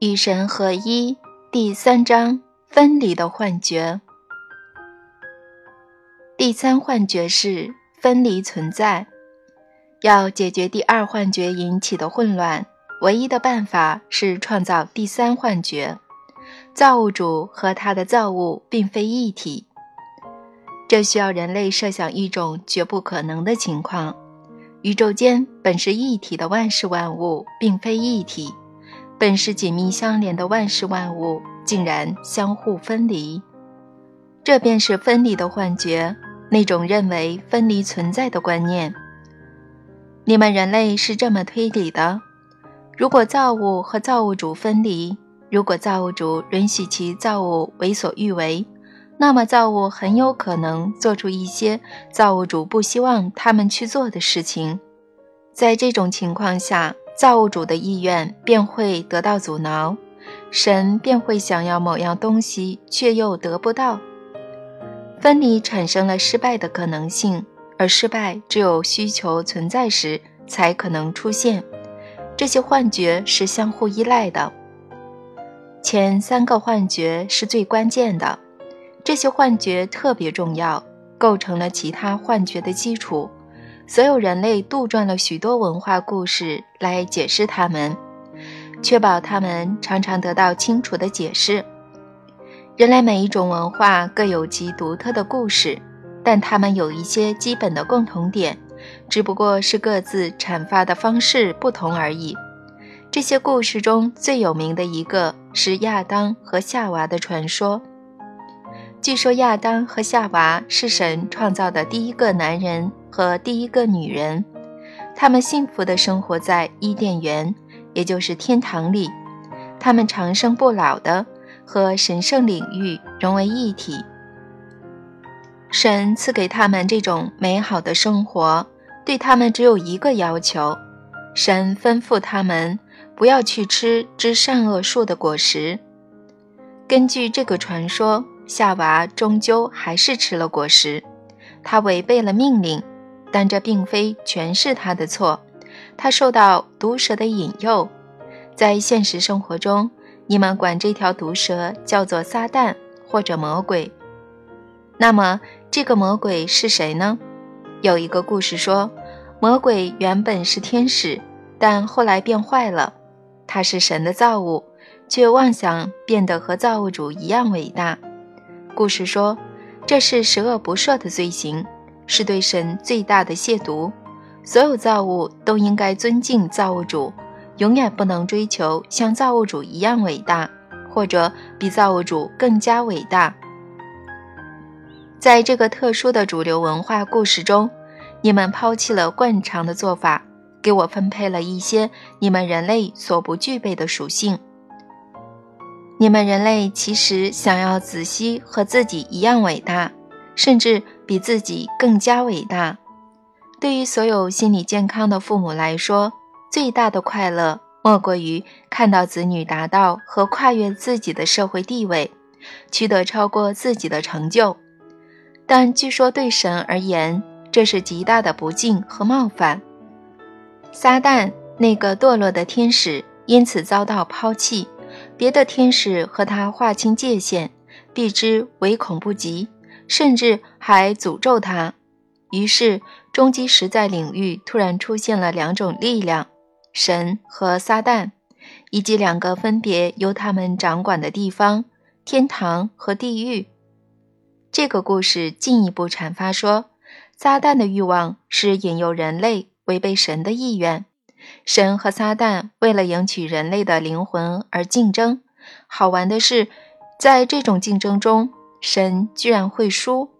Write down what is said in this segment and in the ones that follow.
与神合一第三章分离的幻觉。第三幻觉是分离存在。要解决第二幻觉引起的混乱，唯一的办法是创造第三幻觉：造物主和他的造物并非一体。这需要人类设想一种绝不可能的情况：宇宙间本是一体的万事万物并非一体。本是紧密相连的万事万物，竟然相互分离，这便是分离的幻觉，那种认为分离存在的观念。你们人类是这么推理的：如果造物和造物主分离，如果造物主允许其造物为所欲为，那么造物很有可能做出一些造物主不希望他们去做的事情。在这种情况下，造物主的意愿便会得到阻挠，神便会想要某样东西却又得不到，分离产生了失败的可能性，而失败只有需求存在时才可能出现。这些幻觉是相互依赖的，前三个幻觉是最关键的，这些幻觉特别重要，构成了其他幻觉的基础。所有人类杜撰了许多文化故事来解释它们，确保它们常常得到清楚的解释。人类每一种文化各有其独特的故事，但它们有一些基本的共同点，只不过是各自阐发的方式不同而已。这些故事中最有名的一个是亚当和夏娃的传说。据说亚当和夏娃是神创造的第一个男人和第一个女人，他们幸福地生活在伊甸园，也就是天堂里。他们长生不老的和神圣领域融为一体。神赐给他们这种美好的生活，对他们只有一个要求：神吩咐他们不要去吃知善恶树的果实。根据这个传说。夏娃终究还是吃了果实，她违背了命令，但这并非全是她的错。她受到毒蛇的引诱，在现实生活中，你们管这条毒蛇叫做撒旦或者魔鬼。那么，这个魔鬼是谁呢？有一个故事说，魔鬼原本是天使，但后来变坏了。他是神的造物，却妄想变得和造物主一样伟大。故事说，这是十恶不赦的罪行，是对神最大的亵渎。所有造物都应该尊敬造物主，永远不能追求像造物主一样伟大，或者比造物主更加伟大。在这个特殊的主流文化故事中，你们抛弃了惯常的做法，给我分配了一些你们人类所不具备的属性。你们人类其实想要子息和自己一样伟大，甚至比自己更加伟大。对于所有心理健康的父母来说，最大的快乐莫过于看到子女达到和跨越自己的社会地位，取得超过自己的成就。但据说对神而言，这是极大的不敬和冒犯。撒旦那个堕落的天使因此遭到抛弃。别的天使和他划清界限，避之唯恐不及，甚至还诅咒他。于是，终极实在领域突然出现了两种力量：神和撒旦，以及两个分别由他们掌管的地方——天堂和地狱。这个故事进一步阐发说，撒旦的欲望是引诱人类违背神的意愿。神和撒旦为了赢取人类的灵魂而竞争。好玩的是，在这种竞争中，神居然会输。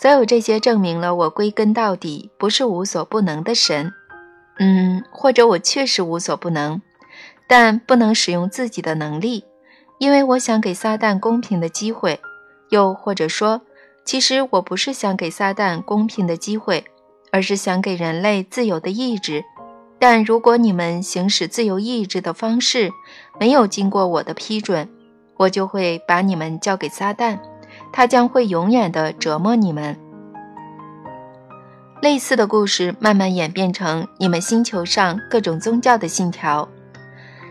所有这些证明了我归根到底不是无所不能的神。嗯，或者我确实无所不能，但不能使用自己的能力，因为我想给撒旦公平的机会。又或者说，其实我不是想给撒旦公平的机会，而是想给人类自由的意志。但如果你们行使自由意志的方式没有经过我的批准，我就会把你们交给撒旦，他将会永远的折磨你们。类似的故事慢慢演变成你们星球上各种宗教的信条。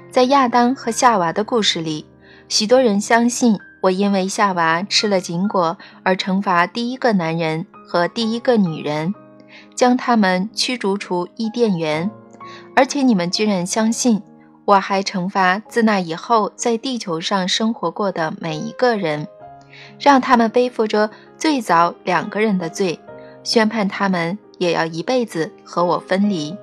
在亚当和夏娃的故事里，许多人相信我因为夏娃吃了禁果而惩罚第一个男人和第一个女人，将他们驱逐出伊甸园，而且你们居然相信我还惩罚自那以后在地球上生活过的每一个人，让他们背负着最早两个人的罪，宣判他们也要一辈子和我分离。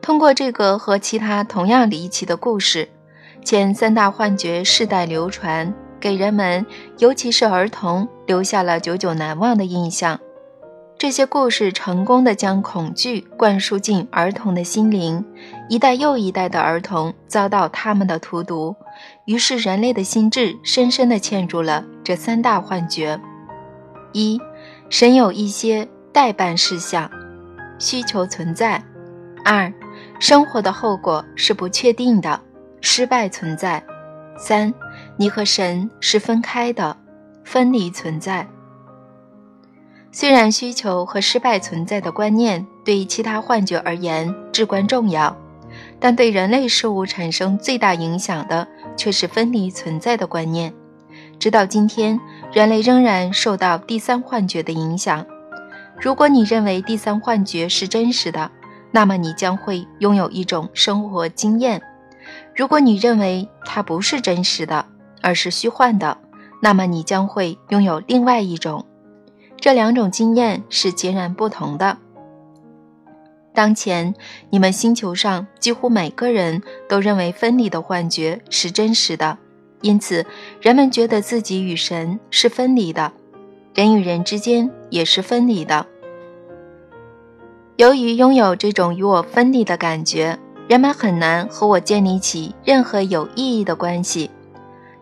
通过这个和其他同样离奇的故事，前三大幻觉世代流传，给人们，尤其是儿童留下了久久难忘的印象。这些故事成功的将恐惧灌输进儿童的心灵，一代又一代的儿童遭到他们的荼毒，于是人类的心智深深地嵌入了这三大幻觉：一、神有一些代办事项，需求存在；二、生活的后果是不确定的，失败存在；三，你和神是分开的，分离存在。虽然需求和失败存在的观念对其他幻觉而言至关重要，但对人类事物产生最大影响的却是分离存在的观念。直到今天，人类仍然受到第三幻觉的影响。如果你认为第三幻觉是真实的，那么你将会拥有一种生活经验。如果你认为它不是真实的，而是虚幻的，那么你将会拥有另外一种。这两种经验是截然不同的。当前，你们星球上几乎每个人都认为分离的幻觉是真实的，因此人们觉得自己与神是分离的，人与人之间也是分离的。由于拥有这种与我分离的感觉，人们很难和我建立起任何有意义的关系。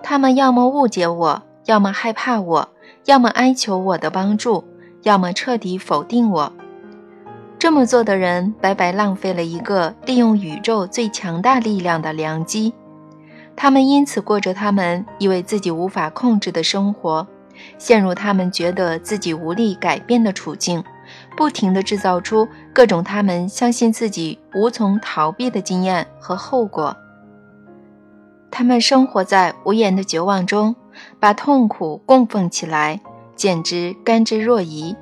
他们要么误解我，要么害怕我，要么哀求我的帮助，要么彻底否定我。这么做的人白白浪费了一个利用宇宙最强大力量的良机。他们因此过着他们以为自己无法控制的生活，陷入他们觉得自己无力改变的处境。不停地制造出各种他们相信自己无从逃避的经验和后果。他们生活在无言的绝望中，把痛苦供奉起来，简直甘之若饴，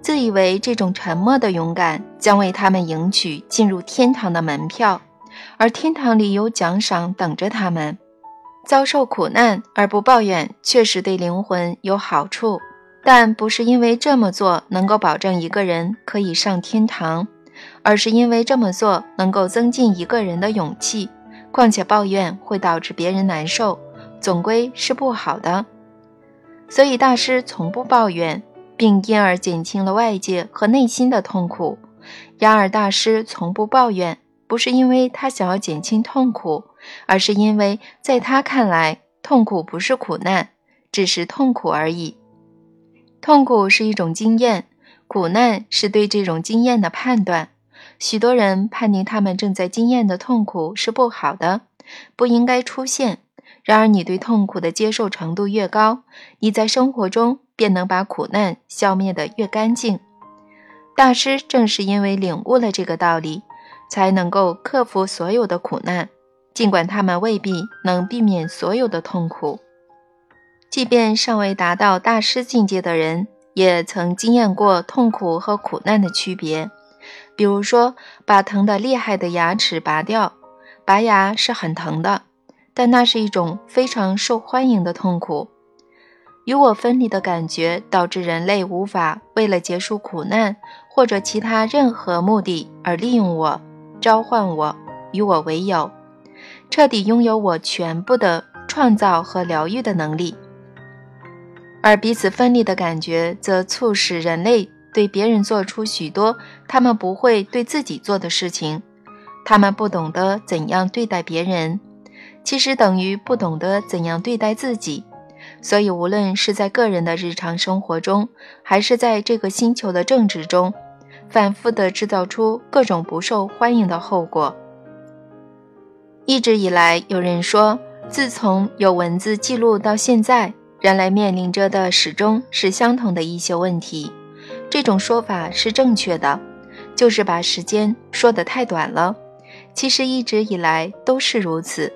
自以为这种沉默的勇敢将为他们赢取进入天堂的门票，而天堂里有奖赏等着他们。遭受苦难而不抱怨，确实对灵魂有好处。但不是因为这么做能够保证一个人可以上天堂，而是因为这么做能够增进一个人的勇气。况且抱怨会导致别人难受，总归是不好的。所以大师从不抱怨，并因而减轻了外界和内心的痛苦。然而大师从不抱怨，不是因为他想要减轻痛苦，而是因为在他看来，痛苦不是苦难，只是痛苦而已。痛苦是一种经验，苦难是对这种经验的判断。许多人判定他们正在经验的痛苦是不好的，不应该出现。然而，你对痛苦的接受程度越高，你在生活中便能把苦难消灭得越干净。大师正是因为领悟了这个道理，才能够克服所有的苦难，尽管他们未必能避免所有的痛苦。即便尚未达到大师境界的人，也曾经验过痛苦和苦难的区别。比如说，把疼得厉害的牙齿拔掉，拔牙是很疼的，但那是一种非常受欢迎的痛苦。与我分离的感觉导致人类无法为了结束苦难或者其他任何目的而利用我、召唤我、与我为友，彻底拥有我全部的创造和疗愈的能力。而彼此分离的感觉，则促使人类对别人做出许多他们不会对自己做的事情。他们不懂得怎样对待别人，其实等于不懂得怎样对待自己。所以，无论是在个人的日常生活中，还是在这个星球的政治中，反复地制造出各种不受欢迎的后果。一直以来，有人说，自从有文字记录到现在。人类面临着的始终是相同的一些问题，这种说法是正确的，就是把时间说得太短了，其实一直以来都是如此。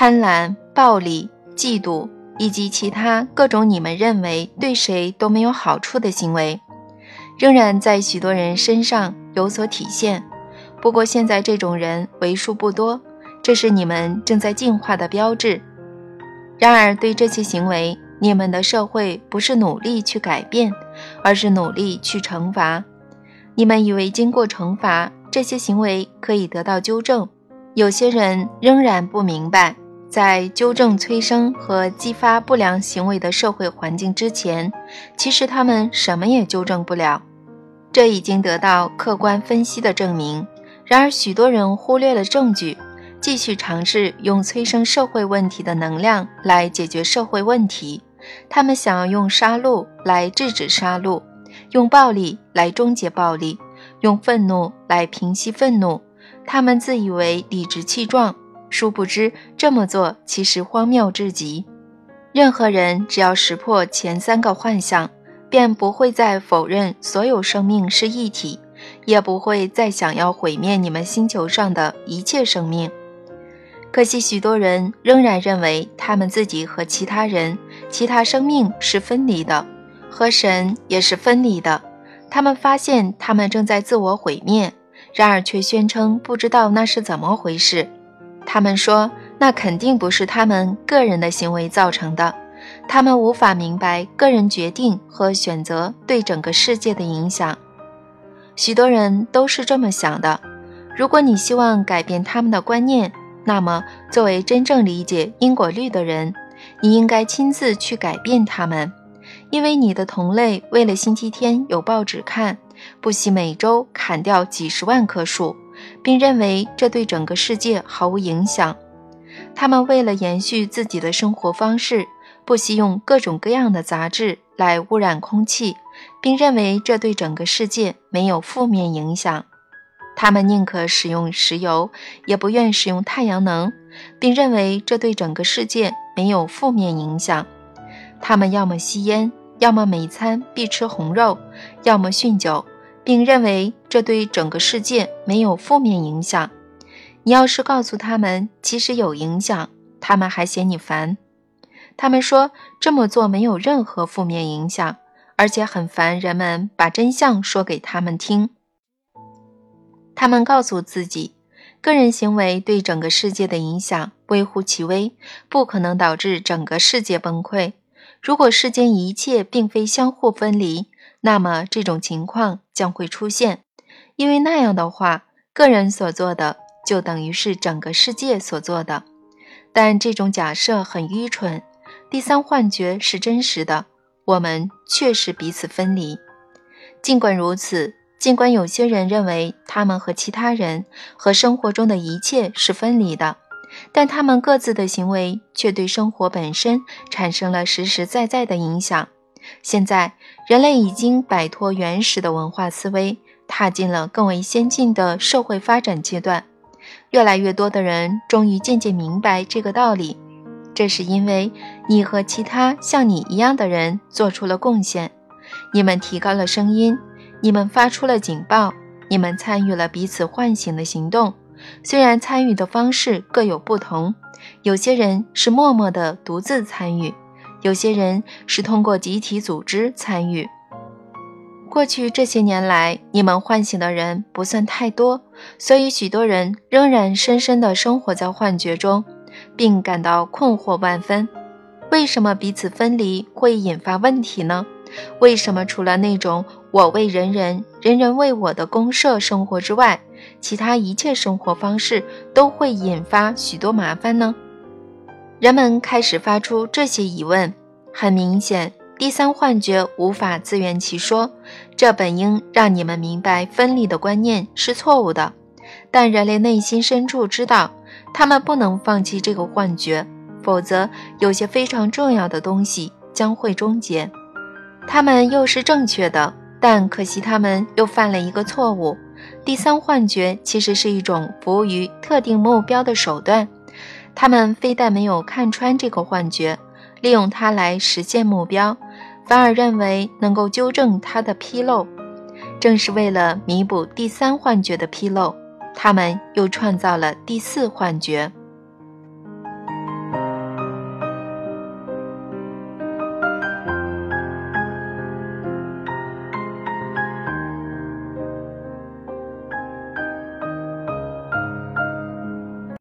贪婪、暴力、嫉妒以及其他各种你们认为对谁都没有好处的行为，仍然在许多人身上有所体现。不过现在这种人为数不多，这是你们正在进化的标志。然而，对这些行为，你们的社会不是努力去改变，而是努力去惩罚。你们以为经过惩罚，这些行为可以得到纠正。有些人仍然不明白，在纠正催生和激发不良行为的社会环境之前，其实他们什么也纠正不了。这已经得到客观分析的证明。然而，许多人忽略了证据。继续尝试用催生社会问题的能量来解决社会问题，他们想要用杀戮来制止杀戮，用暴力来终结暴力，用愤怒来平息愤怒。他们自以为理直气壮，殊不知这么做其实荒谬至极。任何人只要识破前三个幻象，便不会再否认所有生命是一体，也不会再想要毁灭你们星球上的一切生命。可惜，许多人仍然认为他们自己和其他人、其他生命是分离的，和神也是分离的。他们发现他们正在自我毁灭，然而却宣称不知道那是怎么回事。他们说那肯定不是他们个人的行为造成的。他们无法明白个人决定和选择对整个世界的影响。许多人都是这么想的。如果你希望改变他们的观念，那么，作为真正理解因果律的人，你应该亲自去改变他们，因为你的同类为了星期天有报纸看，不惜每周砍掉几十万棵树，并认为这对整个世界毫无影响。他们为了延续自己的生活方式，不惜用各种各样的杂质来污染空气，并认为这对整个世界没有负面影响。他们宁可使用石油，也不愿使用太阳能，并认为这对整个世界没有负面影响。他们要么吸烟，要么每餐必吃红肉，要么酗酒，并认为这对整个世界没有负面影响。你要是告诉他们其实有影响，他们还嫌你烦。他们说这么做没有任何负面影响，而且很烦人们把真相说给他们听。他们告诉自己，个人行为对整个世界的影响微乎其微，不可能导致整个世界崩溃。如果世间一切并非相互分离，那么这种情况将会出现，因为那样的话，个人所做的就等于是整个世界所做的。但这种假设很愚蠢。第三幻觉是真实的，我们确实彼此分离。尽管如此。尽管有些人认为他们和其他人和生活中的一切是分离的，但他们各自的行为却对生活本身产生了实实在在的影响。现在，人类已经摆脱原始的文化思维，踏进了更为先进的社会发展阶段。越来越多的人终于渐渐明白这个道理，这是因为你和其他像你一样的人做出了贡献，你们提高了声音。你们发出了警报，你们参与了彼此唤醒的行动。虽然参与的方式各有不同，有些人是默默的独自参与，有些人是通过集体组织参与。过去这些年来，你们唤醒的人不算太多，所以许多人仍然深深地生活在幻觉中，并感到困惑万分。为什么彼此分离会引发问题呢？为什么除了那种我为人人，人人为我的公社生活之外，其他一切生活方式都会引发许多麻烦呢？人们开始发出这些疑问。很明显，第三幻觉无法自圆其说，这本应让你们明白分离的观念是错误的。但人类内心深处知道，他们不能放弃这个幻觉，否则有些非常重要的东西将会终结。他们又是正确的，但可惜他们又犯了一个错误。第三幻觉其实是一种服务于特定目标的手段。他们非但没有看穿这个幻觉，利用它来实现目标，反而认为能够纠正它的纰漏。正是为了弥补第三幻觉的纰漏，他们又创造了第四幻觉。